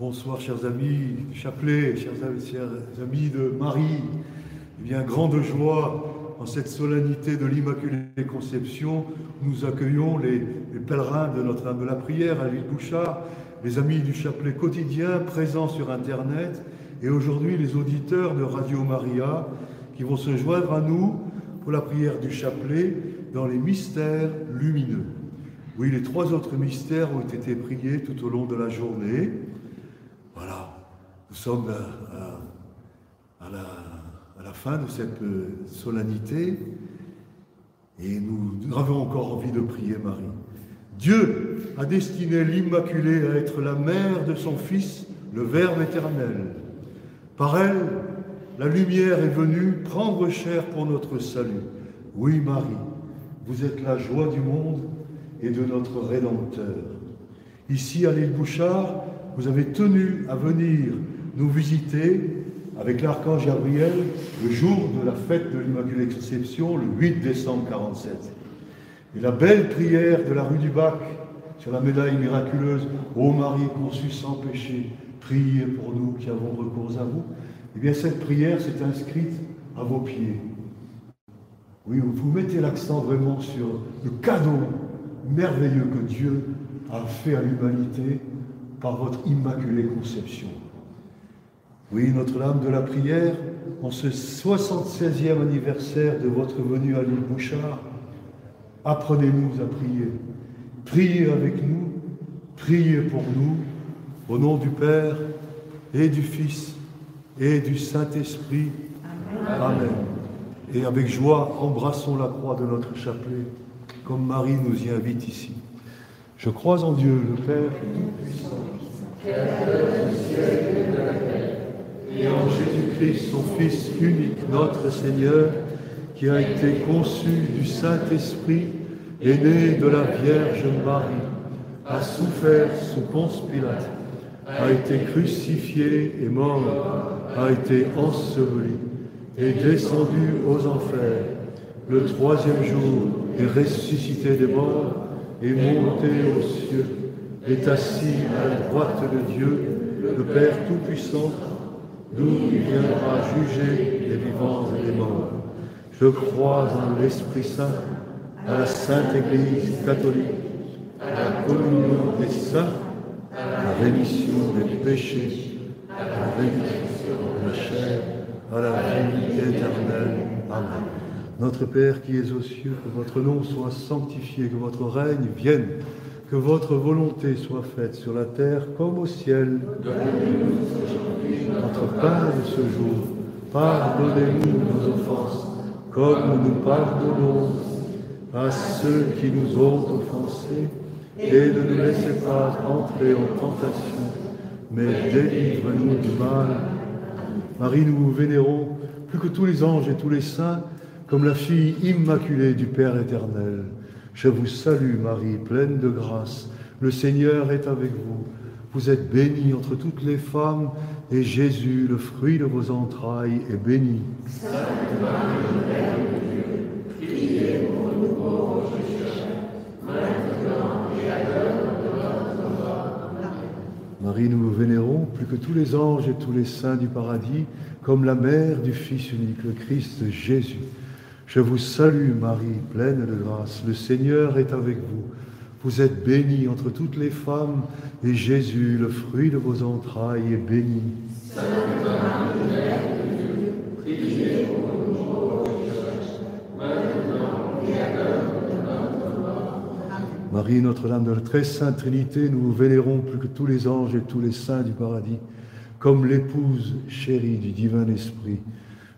Bonsoir, chers amis du chapelet, chers amis de Marie. Eh bien, grande joie en cette solennité de l'Immaculée Conception. Nous accueillons les, pèlerins de Notre-Dame de la Prière à l'île Bouchard, les amis du chapelet quotidien présents sur Internet et aujourd'hui les auditeurs de Radio Maria qui vont se joindre à nous pour la prière du chapelet dans les mystères lumineux. Oui, les trois autres mystères ont été priés tout au long de la journée. Nous sommes à, la, fin de cette euh, solennité et nous, nous avons encore envie de prier Marie. Dieu a destiné l'Immaculée à être la mère de son Fils, le Verbe éternel. Par elle, la lumière est venue prendre chair pour notre salut. Oui, Marie, vous êtes la joie du monde et de notre Rédempteur. Ici, à l'île Bouchard, vous avez tenu à venir nous visiter avec l'archange Gabriel le jour de la fête de l'Immaculée Conception, le 8 décembre 47. Et la belle prière de la rue du Bac sur la médaille miraculeuse, Ô Marie conçue sans péché, priez pour nous qui avons recours à vous. Eh bien, cette prière s'est inscrite à vos pieds. Oui, vous mettez l'accent vraiment sur le cadeau merveilleux que Dieu a fait à l'humanité par votre immaculée conception. Oui, Notre-Dame de la prière, en ce 76e anniversaire de votre venue à l'île Bouchard, apprenez-nous à prier. Priez avec nous, priez pour nous, au nom du Père et du Fils et du Saint-Esprit. Amen. Et avec joie, embrassons la croix de notre chapelet, comme Marie nous y invite ici. Je crois en Dieu, le Père Tout-Puissant, et en Jésus-Christ, son Fils unique, notre Seigneur, qui a été conçu du Saint-Esprit, et né de la Vierge Marie, a souffert sous Ponce a été crucifié et mort, a été enseveli, et descendu aux enfers. Le troisième jour est ressuscité des morts, et monté aux cieux, est assis à la droite de Dieu, le Père Tout-Puissant, d'où il viendra juger les vivants et les morts. Je crois en l'Esprit Saint, à la Sainte Église catholique, à la communion des saints, à la rémission des péchés, à la rémission de la chair, à la vie éternelle. Amen. Notre Père qui es aux cieux, que votre nom soit sanctifié, que votre règne vienne, que votre volonté soit faite sur la terre comme au ciel. Notre pain de ce jour, pardonnez-nous nos offenses, comme nous pardonnons à ceux qui nous ont offensés, et ne nous laissez pas entrer en tentation, mais délivre-nous du mal. Marie, nous vous vénérons plus que tous les anges et tous les saints, comme la fille immaculée du Père éternel. Je vous salue Marie, pleine de grâce. Le Seigneur est avec vous. Vous êtes bénie entre toutes les femmes, et Jésus, le fruit de vos entrailles, est béni. Sainte Marie, nous vous vénérons plus que tous les anges et tous les saints du paradis, comme la mère du Fils unique, le Christ Jésus. Je vous salue Marie, pleine de grâce. Le Seigneur est avec vous. Vous êtes bénie entre toutes les femmes, et Jésus, le fruit de vos entrailles, est béni. Sainte Marie, Notre-Dame de la très sainte Trinité, nous vous vénérons plus que tous les anges et tous les saints du paradis, comme l'épouse chérie du divin Esprit.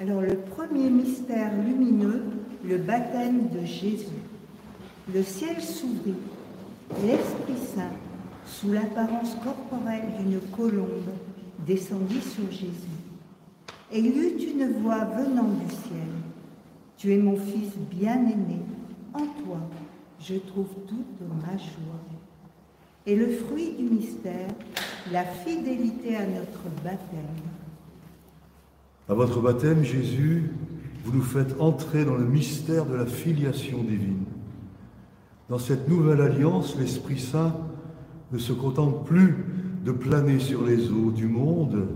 alors le premier mystère lumineux, le baptême de Jésus. Le ciel s'ouvrit. L'Esprit Saint, sous l'apparence corporelle d'une colombe, descendit sur Jésus. Et eut une voix venant du ciel. Tu es mon fils bien-aimé, en toi je trouve toute ma joie. Et le fruit du mystère, la fidélité à notre baptême. À votre baptême, Jésus, vous nous faites entrer dans le mystère de la filiation divine. Dans cette nouvelle alliance, l'Esprit Saint ne se contente plus de planer sur les eaux du monde,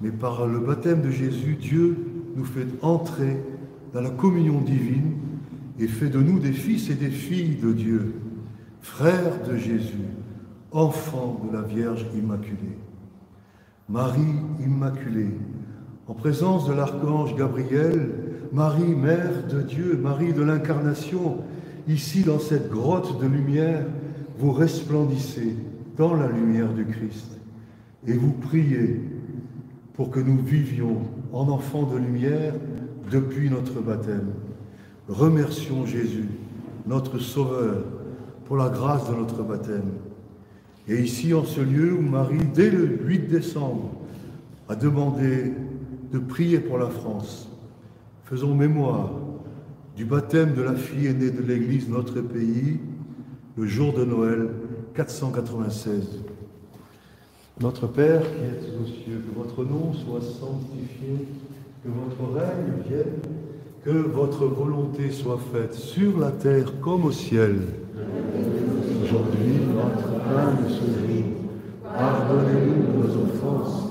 mais par le baptême de Jésus, Dieu nous fait entrer dans la communion divine et fait de nous des fils et des filles de Dieu, frères de Jésus, enfants de la Vierge Immaculée. Marie Immaculée, en présence de l'archange Gabriel, Marie, Mère de Dieu, Marie de l'Incarnation, ici dans cette grotte de lumière, vous resplendissez dans la lumière du Christ et vous priez pour que nous vivions en enfants de lumière depuis notre baptême. Remercions Jésus, notre Sauveur, pour la grâce de notre baptême. Et ici, en ce lieu où Marie, dès le 8 décembre, a demandé de prier pour la France, faisons mémoire du baptême de la fille aînée de l'Église, notre pays, le jour de Noël 496. Notre Père qui es aux cieux, que votre nom soit sanctifié, que votre règne vienne que votre volonté soit faite sur la terre comme au ciel. Aujourd'hui, notre pain de ce jour, pardonnez-nous nos offenses,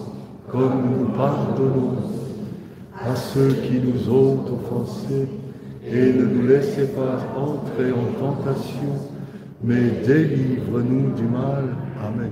comme nous pardonnons à ceux qui nous ont offensés, et ne nous laissez pas entrer en tentation, mais délivre-nous du mal. Amen.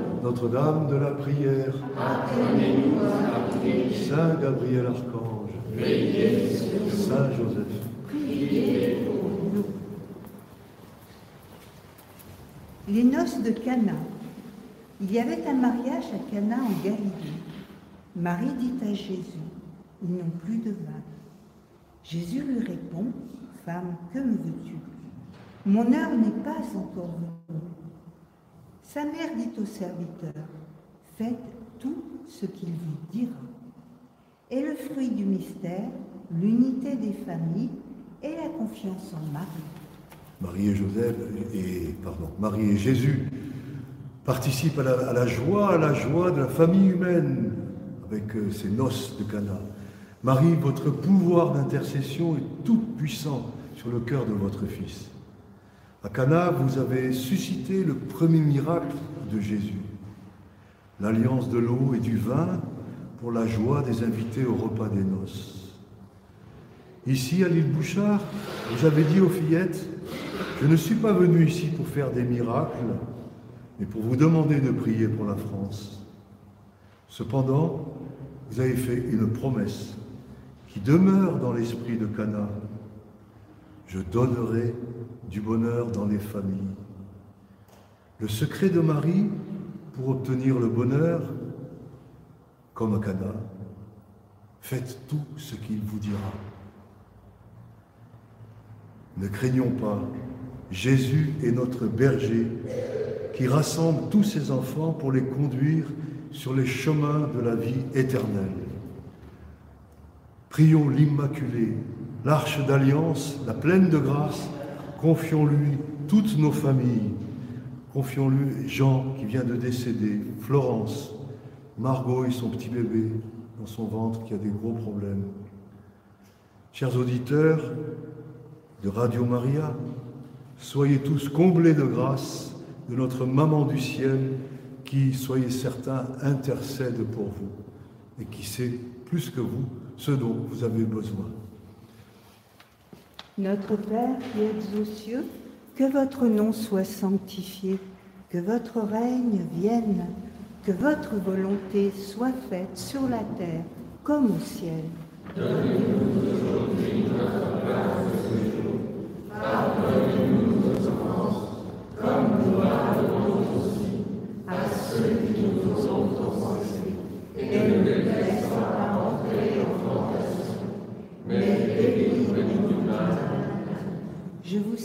Notre-Dame de la prière. Saint Gabriel Archange. Saint Joseph. Les noces de Cana. Il y avait un mariage à Cana en Galilée. Marie dit à Jésus, ils n'ont plus de vin. Jésus lui répond, Femme, que me veux-tu? Mon heure n'est pas encore venue. Sa mère dit au serviteur, faites tout ce qu'il vous dira. Et le fruit du mystère, l'unité des familles et la confiance en Marie. Marie et Marie et Jésus participent à la, joie, à la joie de la famille humaine avec euh, ces noces de Cana. Marie, votre pouvoir d'intercession est tout puissant sur le cœur de votre Fils. À Cana, vous avez suscité le premier miracle de Jésus, l'alliance de l'eau et du vin pour la joie des invités au repas des noces. Ici, à l'île Bouchard, vous avez dit aux fillettes, je ne suis pas venu ici pour faire des miracles, mais pour vous demander de prier pour la France. Cependant, vous avez fait une promesse qui demeure dans l'esprit de Cana. Je donnerai du bonheur dans les familles. Le secret de Marie pour obtenir le bonheur, comme à Cana, faites tout ce qu'il vous dira. Ne craignons pas, Jésus est notre berger qui rassemble tous ses enfants pour les conduire sur les chemins de la vie éternelle. Prions l'Immaculée, l'arche d'alliance, la pleine de grâce, Confions-lui toutes nos familles. Confions-lui Jean qui vient de décéder, Florence, Margot et son petit bébé dans son ventre qui a des gros problèmes. Chers auditeurs de Radio Maria, soyez tous comblés de grâce de notre Maman du ciel qui, soyez certains, intercède pour vous et qui sait plus que vous ce dont vous avez besoin. Notre Père qui êtes aux cieux, que votre nom soit sanctifié, que votre règne vienne, que votre volonté soit faite sur la terre comme au ciel de ce jour. Pardonnez-nous nos offenses, comme nous pardonnons aussi à ceux qui nous ont offensés. Et ne nous laisse pas entrer en tentation, mais délivrez-nous du mal. Je vous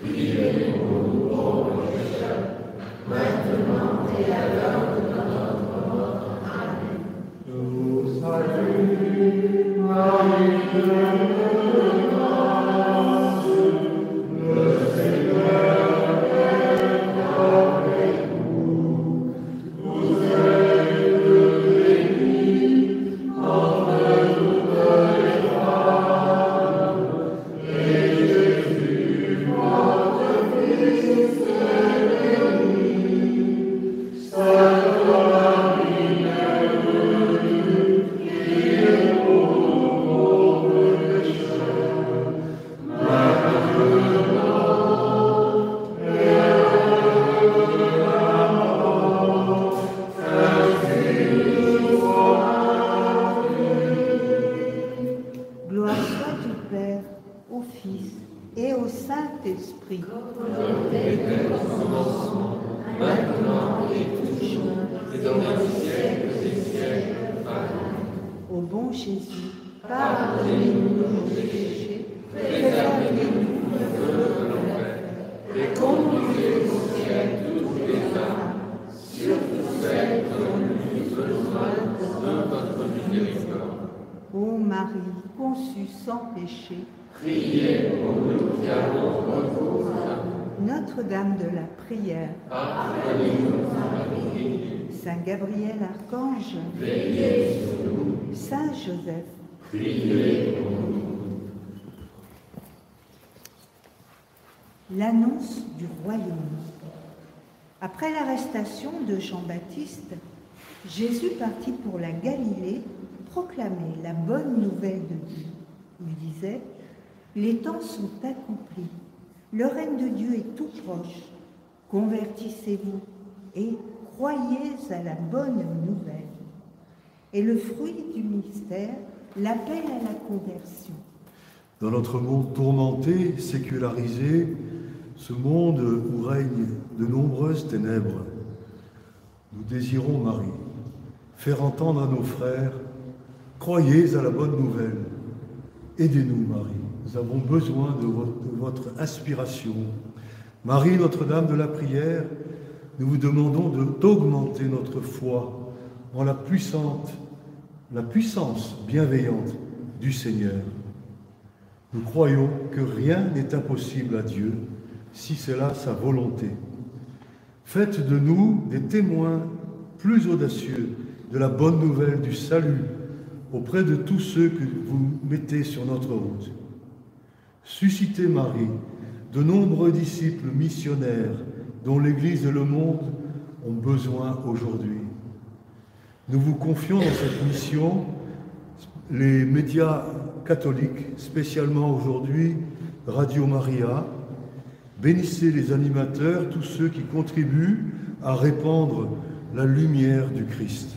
priez pour nous pauvres pécheurs, maintenant et à l'heure de notre mort. Amen. Je vous Partit pour la Galilée proclamer la bonne nouvelle de Dieu. Il disait, Les temps sont accomplis, le règne de Dieu est tout proche, Convertissez-vous et croyez à la bonne nouvelle. Et le fruit du mystère, l'appel à la conversion. Dans notre monde tourmenté, sécularisé, ce monde où règnent de nombreuses ténèbres, nous désirons, Marie, faire entendre à nos frères, croyez à la bonne nouvelle. Aidez-nous, Marie. Nous avons besoin de votre, inspiration. Marie, Notre-Dame de la prière, nous vous demandons d'augmenter notre foi en la puissante, la puissance bienveillante du Seigneur. Nous croyons que rien n'est impossible à Dieu si c'est là sa volonté. Faites de nous des témoins plus audacieux de la bonne nouvelle du salut auprès de tous ceux que vous mettez sur notre route. Suscitez, Marie, de nombreux disciples missionnaires dont l'Église et le monde ont besoin aujourd'hui. Nous vous confions dans cette mission les médias catholiques, spécialement aujourd'hui Radio Maria. Bénissez les animateurs, tous ceux qui contribuent à répandre la lumière du Christ.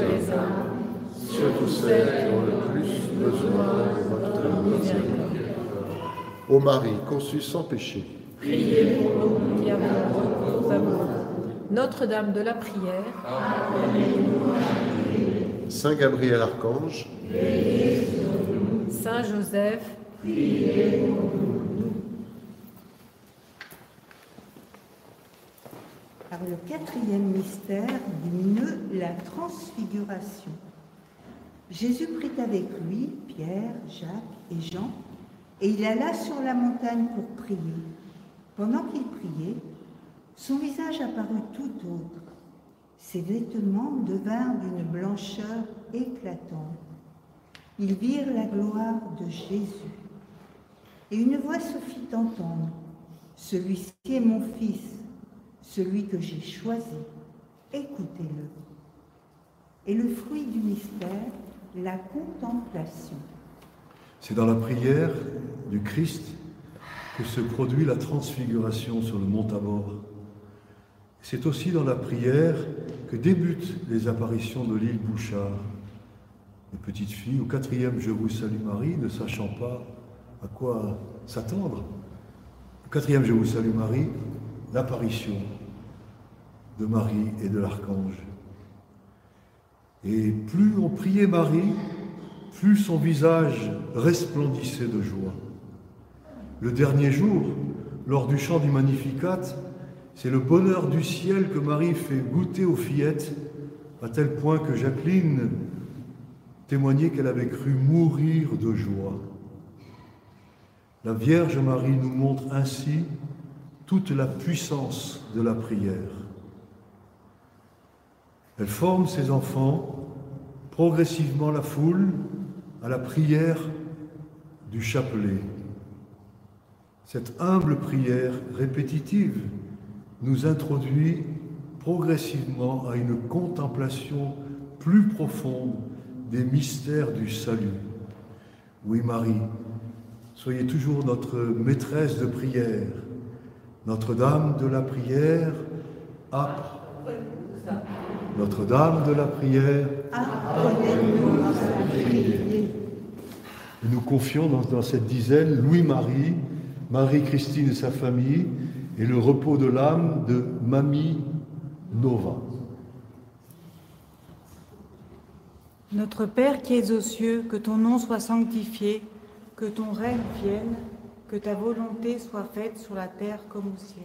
les âmes, surtout celles qui ont le plus besoin de votre miséricorde. Ô Marie, conçue sans péché, priez pour nous qui avons à vous. Notre-Dame de la prière, Saint Gabriel Archange, Saint Joseph, Par le quatrième mystère lumineux, la transfiguration. Jésus prit avec lui Pierre, Jacques et Jean, et il alla sur la montagne pour prier. Pendant qu'il priait, son visage apparut tout autre. Ses vêtements devinrent d'une blancheur éclatante. Ils virent la gloire de Jésus. Et une voix se fit entendre. Celui-ci est mon fils, celui que j'ai choisi. Écoutez-le. Et le fruit du mystère, la contemplation. C'est dans la prière du Christ que se produit la transfiguration sur le mont Tabor. C'est aussi dans la prière que débutent les apparitions de l'île Bouchard. Les petites filles, au quatrième Je vous salue Marie, ne sachant pas à quoi s'attendre. Au quatrième Je vous salue Marie, l'apparition de Marie et de l'archange. Et plus on priait Marie, plus son visage resplendissait de joie. Le dernier jour, lors du chant du Magnificat, c'est le bonheur du ciel que Marie fait goûter aux fillettes, à tel point que Jacqueline témoignait qu'elle avait cru mourir de joie. La Vierge Marie nous montre ainsi toute la puissance de la prière. Elle forme ses enfants, progressivement la foule, à la prière du chapelet. Cette humble prière répétitive nous introduit progressivement à une contemplation plus profonde des mystères du salut. Oui, Marie, soyez toujours notre maîtresse de prière, Notre-Dame de la prière, à Notre-Dame de la prière, nous confions dans, dans cette dizaine Louis-Marie, Marie-Christine et sa famille, et le repos de l'âme de Mamie Nova. Notre Père qui es aux cieux, que ton nom soit sanctifié, que ton règne vienne, que ta volonté soit faite sur la terre comme au ciel.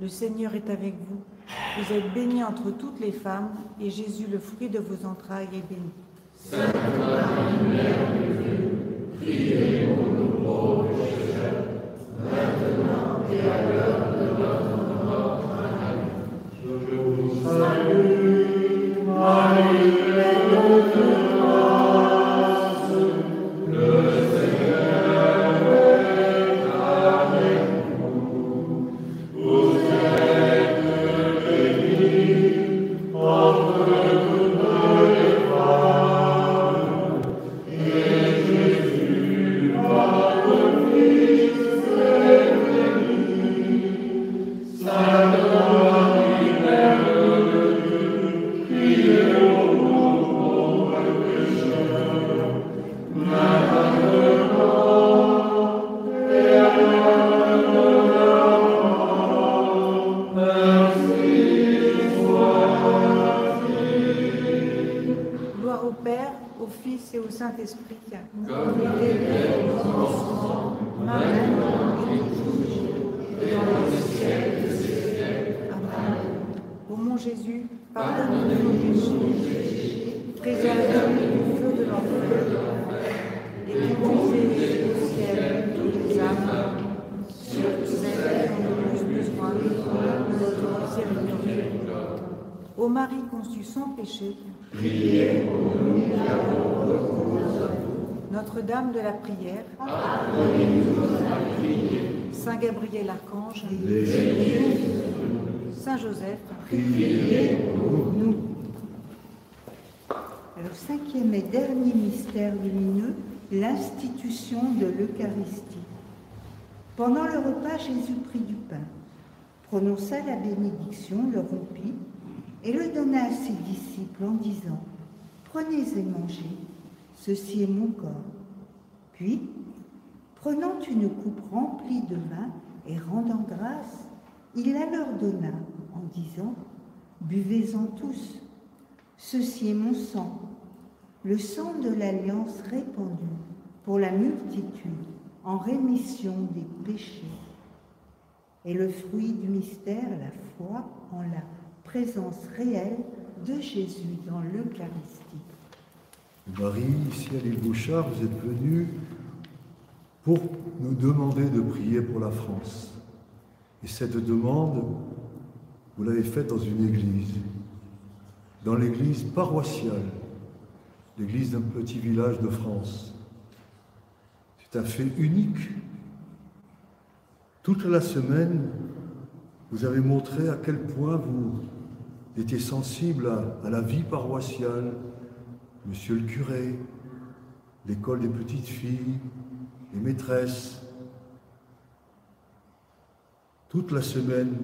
le Seigneur est avec vous. Vous êtes bénie entre toutes les femmes, et Jésus, le fruit de vos entrailles, est béni. Sainte Marie, Mère de Dieu, priez pour nous pauvres maintenant et à l'heure de. Je vous salue, Marie, Sans péché, Priez pour nous. Notre-Dame de la prière, prier. Saint Gabriel Archange, Saint Joseph, Priez pour nous. nous. Alors, cinquième et dernier mystère lumineux, l'institution de l'Eucharistie. Pendant le repas, Jésus prit du pain, prononça la bénédiction, le rompit et le donna à ses disciples en disant Prenez et mangez, ceci est mon corps. Puis, prenant une coupe remplie de vin et rendant grâce, il la leur donna en disant Buvez-en tous, ceci est mon sang, le sang de l'alliance répandu pour la multitude en rémission des péchés. Et le fruit du mystère, la foi en la présence réelle de Jésus dans l'Eucharistie. Marie, ciel et Bouchard, vous êtes venus pour nous demander de prier pour la France. Et cette demande, vous l'avez faite dans une église, dans l'église paroissiale, l'église d'un petit village de France. C'est un fait unique. Toute la semaine, vous avez montré à quel point vous étiez sensible à, à la vie paroissiale, monsieur le curé, l'école des petites filles, les maîtresses. Toute la semaine,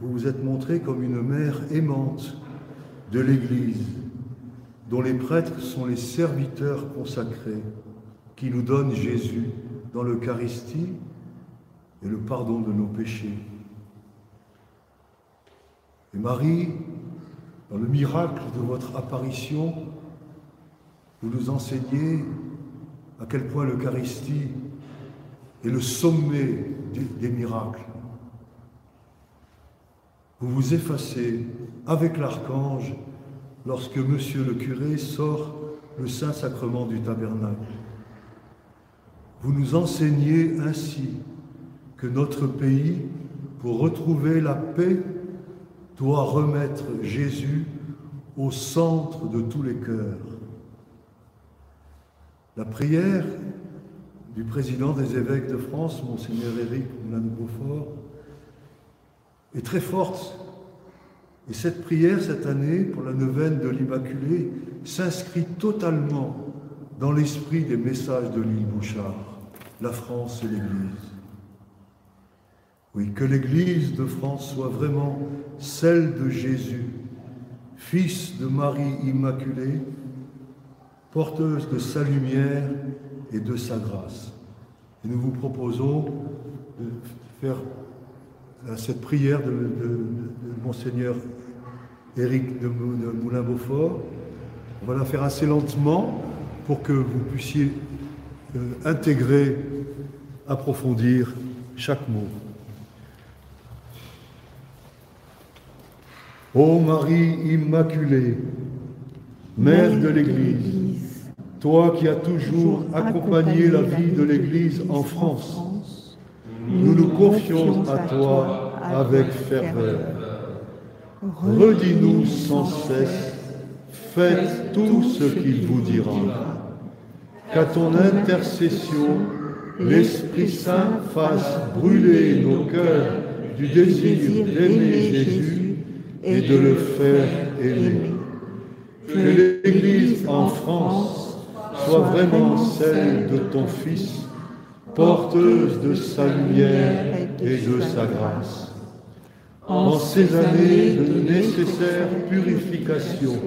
vous vous êtes montré comme une mère aimante de l'Église, dont les prêtres sont les serviteurs consacrés, qui nous donnent Jésus dans l'Eucharistie et le pardon de nos péchés. Et Marie, dans le miracle de votre apparition, vous nous enseignez à quel point l'Eucharistie est le sommet des, miracles. Vous vous effacez avec l'archange lorsque monsieur le curé sort le Saint-Sacrement du tabernacle. vous nous enseignez ainsi que notre pays, pour retrouver la paix, doit remettre Jésus au centre de tous les cœurs. La prière du président des évêques de France, Monseigneur Éric Moulin Beaufort, est très forte. Et cette prière, cette année, pour la neuvaine de l'Immaculée, s'inscrit totalement dans l'esprit des messages de l'île Bouchard, la France et l'Église. Oui, que l'Église de France soit vraiment celle de Jésus, fils de Marie Immaculée, porteuse de sa lumière et de sa grâce. Et nous vous proposons de faire cette prière de, Monseigneur Éric de, Moulin-Beaufort. On va la faire assez lentement pour que vous puissiez euh, intégrer, approfondir chaque mot. Ô Marie Immaculée, Mère de l'Église, toi qui as toujours accompagné la vie de l'Église en France, nous nous confions à toi avec ferveur. Redis-nous sans cesse, faites tout ce qu'il vous dira. Qu'à ton intercession, l'Esprit Saint fasse brûler nos cœurs du désir d'aimer Jésus et de le faire aimer. Que l'Église en France soit vraiment celle de ton Fils, porteuse de sa lumière et de sa grâce. En ces années de nécessaire purification,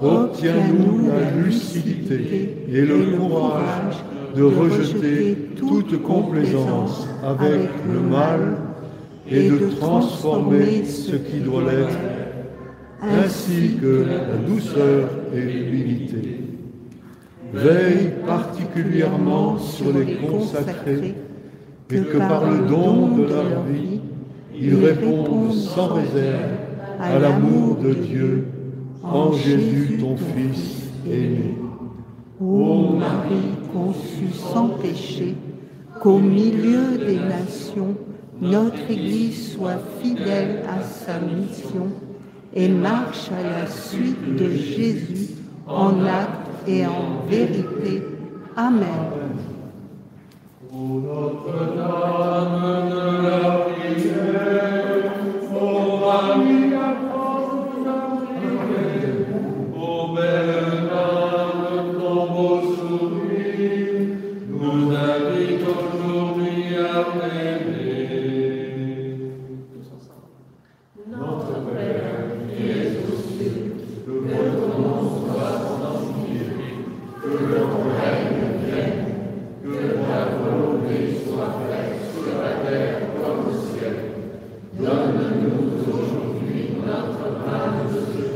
obtiens-nous la lucidité et le courage de rejeter toute complaisance avec le mal et de transformer ce qui doit l'être, ainsi que la douceur et l'humilité. Veille particulièrement sur les consacrés et que par le don de leur vie, ils répondent sans réserve à l'amour de Dieu en Jésus ton Fils aimé. Ô Marie conçue sans péché, qu'au milieu des nations, notre Église soit fidèle à sa mission et marche à la suite de Jésus en acte et en vérité. Amen. Marie, pleine de grâce, le Seigneur est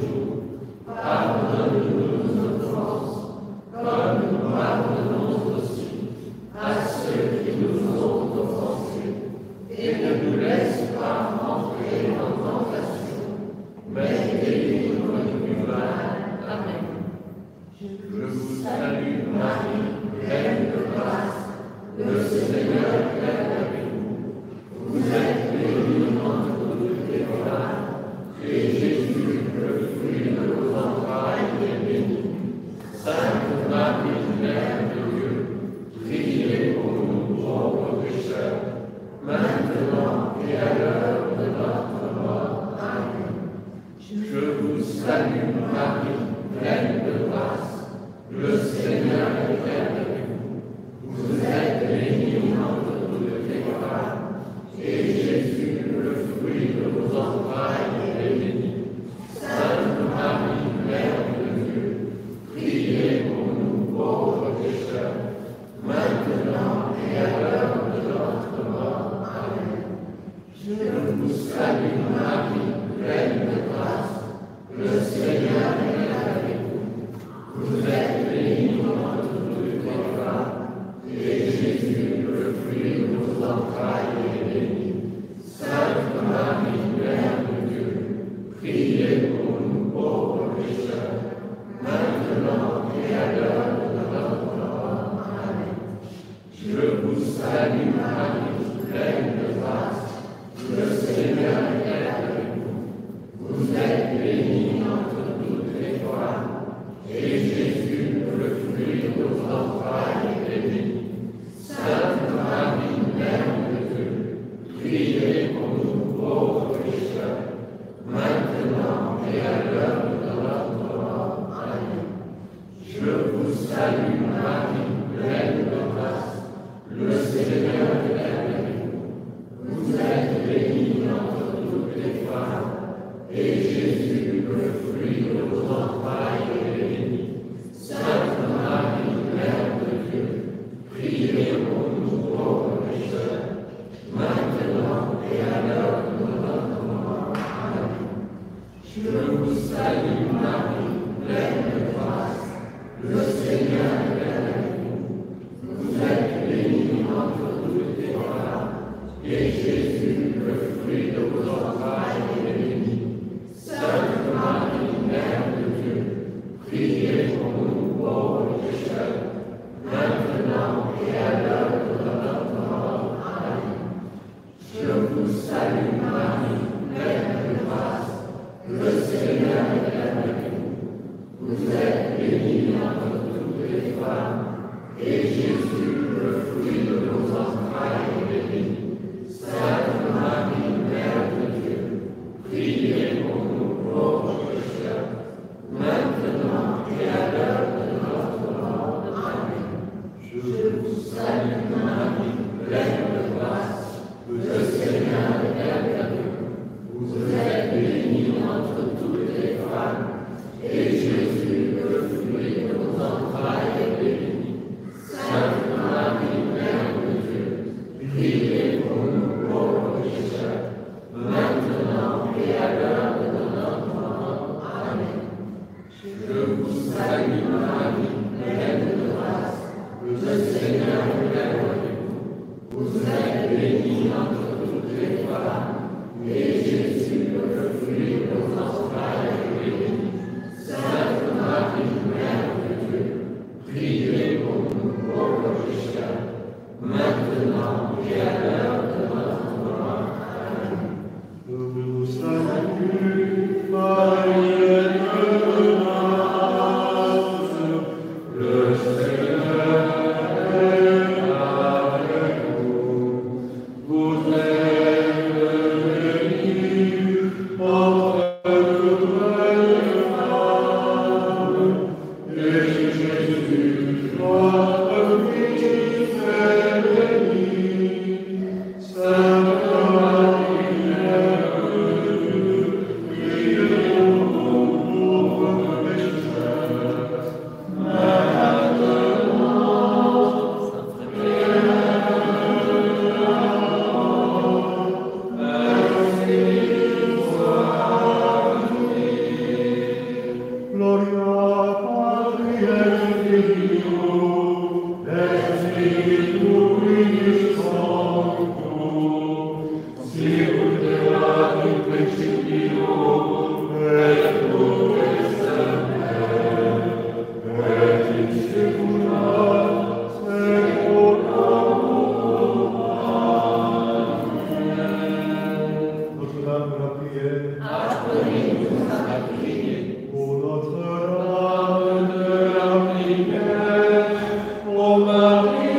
Le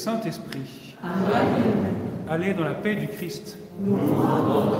Saint-Esprit. Allez dans la paix du Christ. Nous rendons